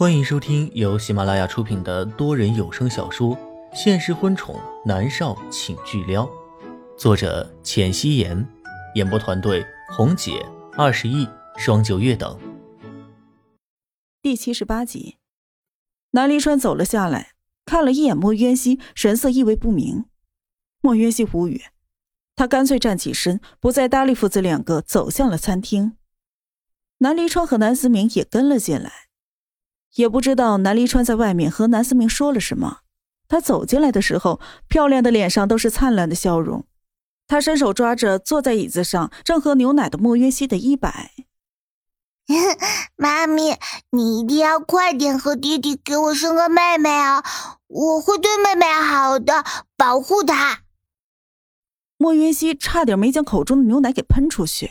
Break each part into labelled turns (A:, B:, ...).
A: 欢迎收听由喜马拉雅出品的多人有声小说《现实婚宠男少请巨撩》，作者：浅汐颜，演播团队：红姐、二十亿、双九月等。
B: 第七十八集，南离川走了下来，看了一眼莫渊熙，神色意味不明。莫渊熙无语，他干脆站起身，不再搭理父子两个，走向了餐厅。南离川和南思明也跟了进来。也不知道南离川在外面和南思明说了什么。他走进来的时候，漂亮的脸上都是灿烂的笑容。他伸手抓着坐在椅子上正喝牛奶的莫约西的衣摆。
C: 妈咪，你一定要快点和弟弟给我生个妹妹啊！我会对妹妹好的，保护她。
B: 莫云熙差点没将口中的牛奶给喷出去。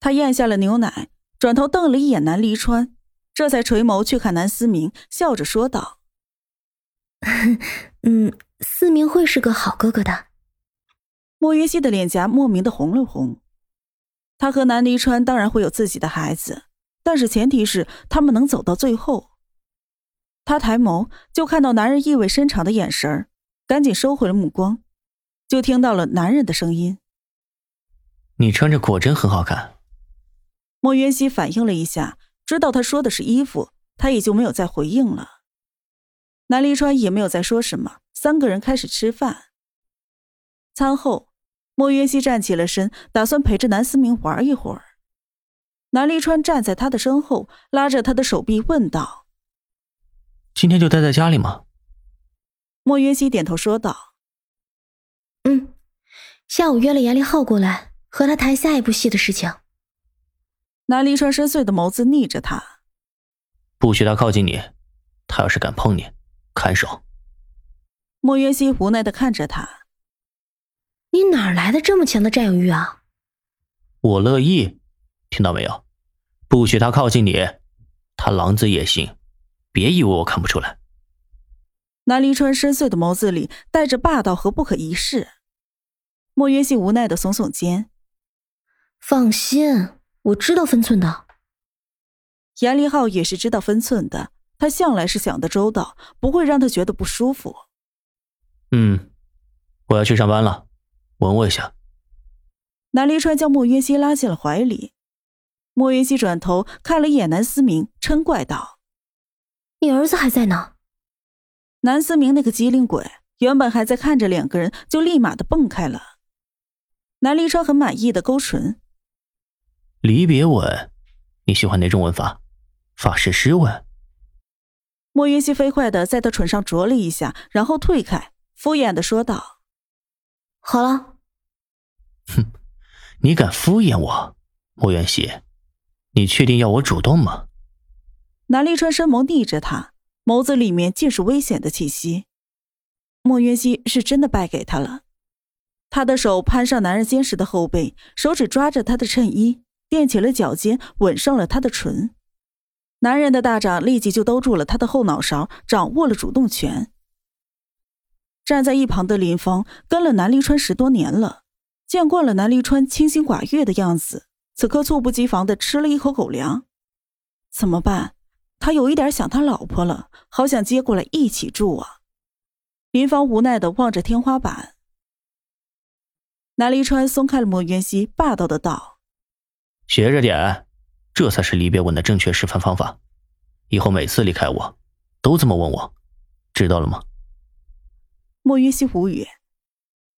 B: 他咽下了牛奶，转头瞪了一眼南离川。这才垂眸去看南思明，笑着说道：“
D: 嗯，思明会是个好哥哥的。”
B: 莫云熙的脸颊莫名的红了红。他和南离川当然会有自己的孩子，但是前提是他们能走到最后。他抬眸就看到男人意味深长的眼神赶紧收回了目光，就听到了男人的声音：“
A: 你穿着果真很好看。”
B: 莫云熙反应了一下。知道他说的是衣服，他也就没有再回应了。南离川也没有再说什么，三个人开始吃饭。餐后，莫云熙站起了身，打算陪着南思明玩一会儿。南离川站在他的身后，拉着他的手臂问道：“
A: 今天就待在家里吗？”
B: 莫云熙点头说道：“
D: 嗯，下午约了严立浩过来，和他谈下一部戏的事情。”
B: 南离川深邃的眸子逆着他，
A: 不许他靠近你。他要是敢碰你，看手。
B: 莫渊熙无奈的看着他，
D: 你哪来的这么强的占有欲啊？
A: 我乐意，听到没有？不许他靠近你，他狼子野心，别以为我看不出来。
B: 南离川深邃的眸子里带着霸道和不可一世。莫渊熙无奈的耸耸肩，
D: 放心。我知道分寸的，
B: 严立浩也是知道分寸的。他向来是想的周到，不会让他觉得不舒服。
A: 嗯，我要去上班了，吻我一下。
B: 南离川将莫云熙拉进了怀里。莫云熙转头看了一眼南思明，嗔怪道：“
D: 你儿子还在呢。”
B: 南思明那个机灵鬼，原本还在看着两个人，就立马的蹦开了。南离川很满意的勾唇。
A: 离别吻，你喜欢哪种吻法？法式湿吻。
B: 莫云溪飞快的在他唇上啄了一下，然后退开，敷衍的说道：“
D: 好了。”
A: 哼，你敢敷衍我，莫云熙？你确定要我主动吗？
B: 南立川深眸睨着他，眸子里面尽是危险的气息。莫云熙是真的败给他了，他的手攀上男人坚实的后背，手指抓着他的衬衣。垫起了脚尖，吻上了他的唇。男人的大掌立即就兜住了他的后脑勺，掌握了主动权。站在一旁的林芳跟了南离川十多年了，见惯了南离川清心寡欲的样子，此刻猝不及防的吃了一口狗粮。怎么办？他有一点想他老婆了，好想接过来一起住啊！林芳无奈的望着天花板。南离川松开了莫渊熙，霸道的道。
A: 学着点，这才是离别吻的正确示范方法。以后每次离开我，都这么问我，知道了吗？
B: 莫云熙无语。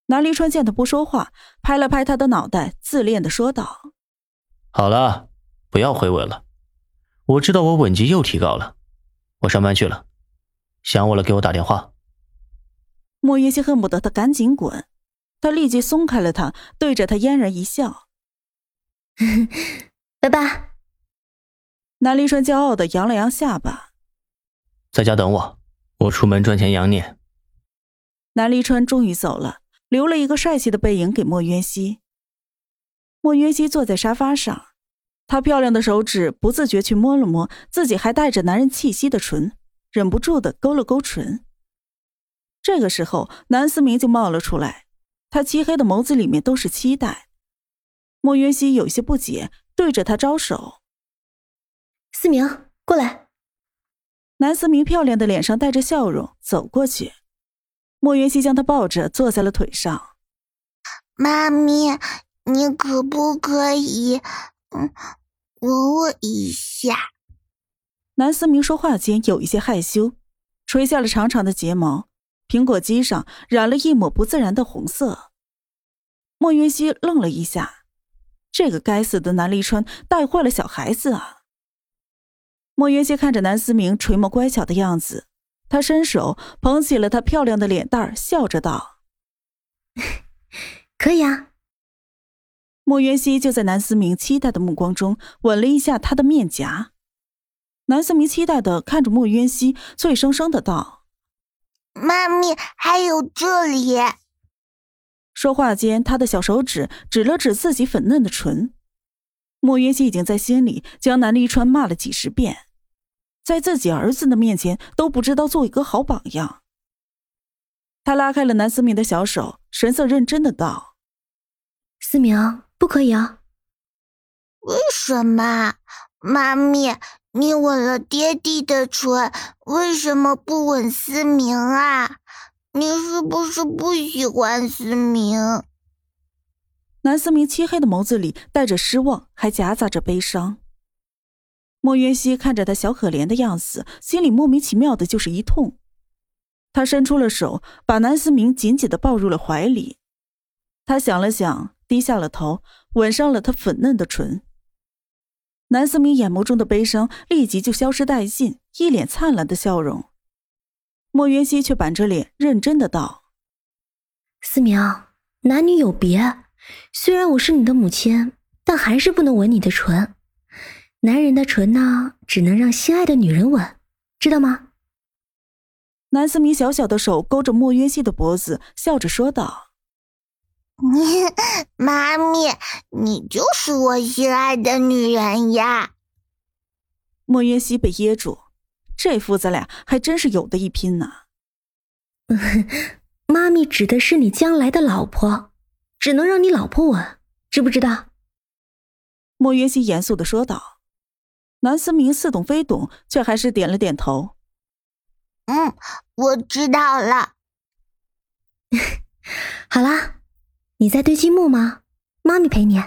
B: 南离川见他不说话，拍了拍他的脑袋，自恋的说道：“
A: 好了，不要回吻了。我知道我吻技又提高了。我上班去了，想我了给我打电话。”
B: 莫云熙恨不得他赶紧滚，他立即松开了他，对着他嫣然一笑。
D: 拜拜。
B: 南离川骄傲的扬了扬下巴，
A: 在家等我，我出门赚钱养你。
B: 南离川终于走了，留了一个帅气的背影给莫渊熙。莫渊熙坐在沙发上，她漂亮的手指不自觉去摸了摸自己还带着男人气息的唇，忍不住的勾了勾唇。这个时候，南思明就冒了出来，他漆黑的眸子里面都是期待。莫云熙有些不解，对着他招手：“
D: 思明，过来。”
B: 南思明漂亮的脸上带着笑容走过去，莫云熙将她抱着坐在了腿上。
C: 妈咪，你可不可以，嗯，吻我一下？
B: 南思明说话间有一些害羞，垂下了长长的睫毛，苹果肌上染了一抹不自然的红色。莫云熙愣了一下，这个该死的南离川带坏了小孩子啊！莫云熙看着南思明垂眸乖巧的样子，他伸手捧起了她漂亮的脸蛋儿，笑着道：“
D: 可以啊。”
B: 莫云熙就在南思明期待的目光中吻了一下他的面颊。南思明期待的看着莫渊熙，脆生生的道：“
C: 妈咪，还有这里。”
B: 说话间，他的小手指指了指自己粉嫩的唇。莫云熙已经在心里将南离川骂了几十遍，在自己儿子的面前都不知道做一个好榜样。他拉开了南思明的小手，神色认真的道：“
D: 思明，不可以啊。”“
C: 为什么，妈咪？”你吻了爹地的唇，为什么不吻思明啊？你是不是不喜欢思明？
B: 南思明漆黑的眸子里带着失望，还夹杂着悲伤。莫云熙看着他小可怜的样子，心里莫名其妙的就是一痛。他伸出了手，把南思明紧紧的抱入了怀里。他想了想，低下了头，吻上了他粉嫩的唇。南思明眼眸中的悲伤立即就消失殆尽，一脸灿烂的笑容。莫云熙却板着脸，认真的道：“
D: 思明，男女有别，虽然我是你的母亲，但还是不能吻你的唇。男人的唇呢，只能让心爱的女人吻，知道吗？”
B: 南思明小小的手勾着莫云熙的脖子，笑着说道。
C: 你妈咪，你就是我心爱的女人呀！
B: 莫云熙被噎住，这父子俩还真是有的一拼呢。
D: 妈咪指的是你将来的老婆，只能让你老婆吻，知不知道？
B: 莫云熙严肃的说道。南思明似懂非懂，却还是点了点头。
C: 嗯，我知道了。
D: 好啦。你在堆积木吗？妈咪陪你。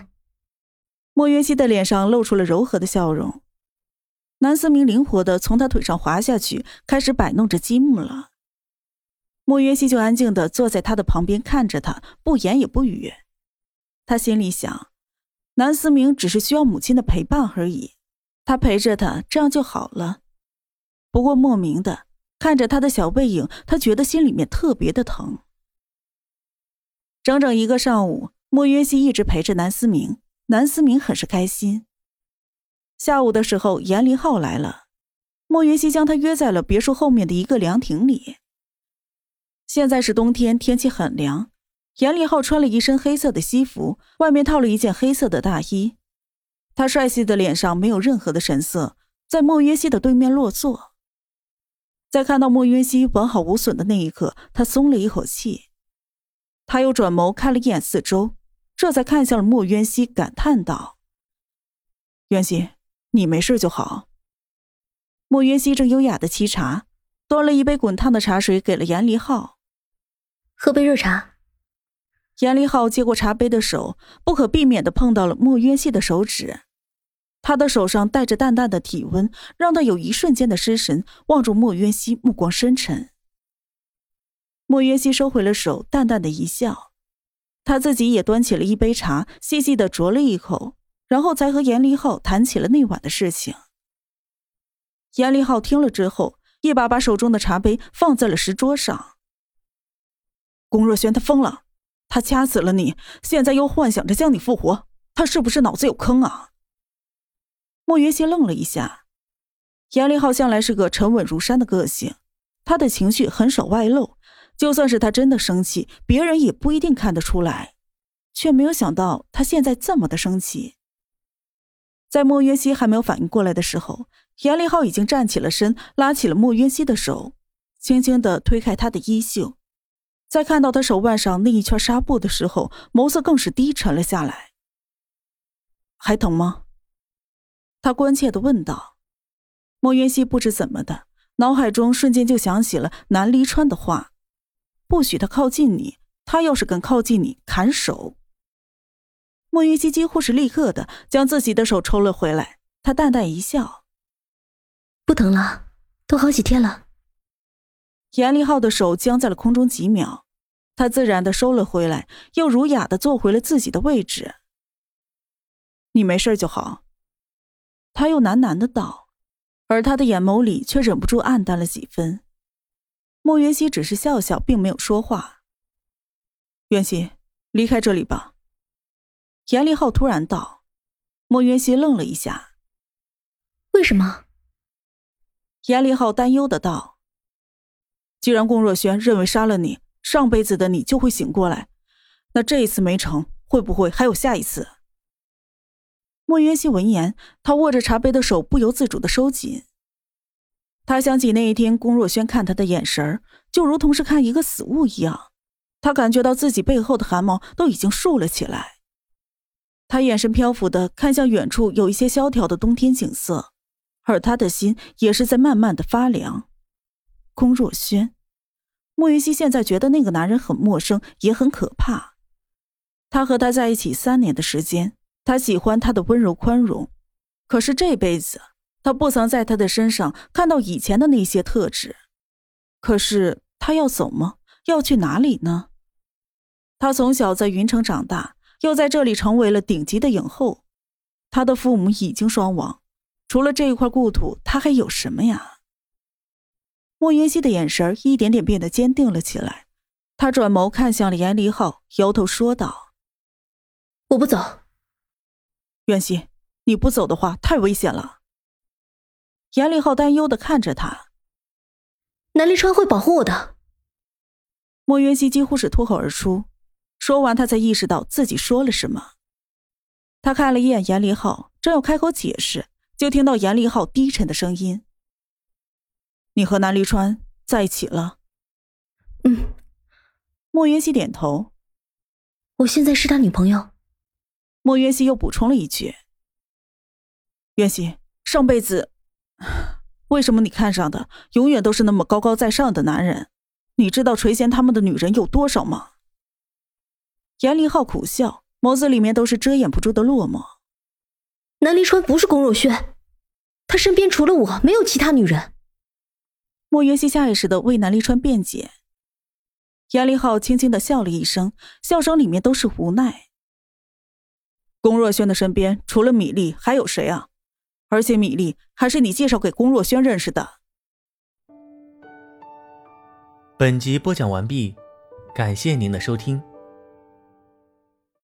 B: 莫云熙的脸上露出了柔和的笑容。南思明灵活的从他腿上滑下去，开始摆弄着积木了。莫云熙就安静的坐在他的旁边看着他，不言也不语。他心里想，南思明只是需要母亲的陪伴而已，他陪着他，这样就好了。不过莫名的看着他的小背影，他觉得心里面特别的疼。整整一个上午，莫约西一直陪着南思明，南思明很是开心。下午的时候，严林浩来了，莫约西将他约在了别墅后面的一个凉亭里。现在是冬天，天气很凉。严林浩穿了一身黑色的西服，外面套了一件黑色的大衣。他帅气的脸上没有任何的神色，在莫约西的对面落座。在看到莫约西完好无损的那一刻，他松了一口气。他又转眸看了一眼四周，这才看向了莫云熙，感叹道：“渊熙，你没事就好。”莫渊熙正优雅的沏茶，端了一杯滚烫的茶水给了严离浩，
D: 喝杯热茶。
B: 严离浩接过茶杯的手，不可避免的碰到了莫渊熙的手指，他的手上带着淡淡的体温，让他有一瞬间的失神，望住莫渊熙，目光深沉。莫云熙收回了手，淡淡的一笑，他自己也端起了一杯茶，细细的啄了一口，然后才和严离浩谈起了那晚的事情。严离浩听了之后，一把把手中的茶杯放在了石桌上。龚若轩他疯了，他掐死了你，现在又幻想着将你复活，他是不是脑子有坑啊？莫云熙愣了一下，严离浩向来是个沉稳如山的个性，他的情绪很少外露。就算是他真的生气，别人也不一定看得出来，却没有想到他现在这么的生气。在莫约西还没有反应过来的时候，严立浩已经站起了身，拉起了莫约西的手，轻轻的推开他的衣袖，在看到他手腕上那一圈纱布的时候，眸色更是低沉了下来。还疼吗？他关切的问道。莫约西不知怎么的，脑海中瞬间就想起了南离川的话：“不许他靠近你，他要是敢靠近你，砍手。”莫云熙几乎是立刻的将自己的手抽了回来，他淡淡一笑：“
D: 不疼了，都好几天了。”
B: 严立浩的手僵在了空中几秒，他自然的收了回来，又儒雅的坐回了自己的位置。你没事就好。他又喃喃的道，而他的眼眸里却忍不住暗淡了几分。莫云熙只是笑笑，并没有说话。袁熙，离开这里吧。严立浩突然道。莫云熙愣了一下。
D: 为什么？
B: 严立浩担忧的道。既然龚若轩认为杀了你，上辈子的你就会醒过来，那这一次没成，会不会还有下一次？莫云熙闻言，他握着茶杯的手不由自主的收紧。他想起那一天龚若轩看他的眼神就如同是看一个死物一样，他感觉到自己背后的汗毛都已经竖了起来。他眼神漂浮的看向远处有一些萧条的冬天景色，而他的心也是在慢慢的发凉。龚若轩，莫云熙现在觉得那个男人很陌生，也很可怕。他和他在一起三年的时间，他喜欢他的温柔宽容，可是这辈子他不曾在他的身上看到以前的那些特质。可是他要走吗？要去哪里呢？他从小在云城长大，又在这里成为了顶级的影后。他的父母已经双亡，除了这一块故土，他还有什么呀？莫云熙的眼神一点点变得坚定了起来，他转眸看向了严离浩，摇头说道：“
D: 我不走。”
B: 袁熙，你不走的话，太危险了。严离浩担忧的看着他：“
D: 南离川会保护我的。”
B: 莫云熙几乎是脱口而出，说完，他才意识到自己说了什么。他看了一眼严立浩，正要开口解释，就听到严立浩低沉的声音。你和南离川在一起了？
D: 嗯，
B: 莫云熙点头。
D: 我现在是他女朋友。
B: 莫云熙又补充了一句：“云熙，上辈子为什么你看上的永远都是那么高高在上的男人？你知道垂涎他们的女人有多少吗？”严离浩苦笑，眸子里面都是遮掩不住的落寞。
D: 南离川不是龚若轩，他身边除了我没有其他女人。
B: 莫云熙下意识的为南离川辩解，严立浩轻轻的笑了一声，笑声里面都是无奈。龚若轩的身边除了米粒还有谁啊？而且米粒还是你介绍给龚若轩认识的。
A: 本集播讲完毕，感谢您的收听。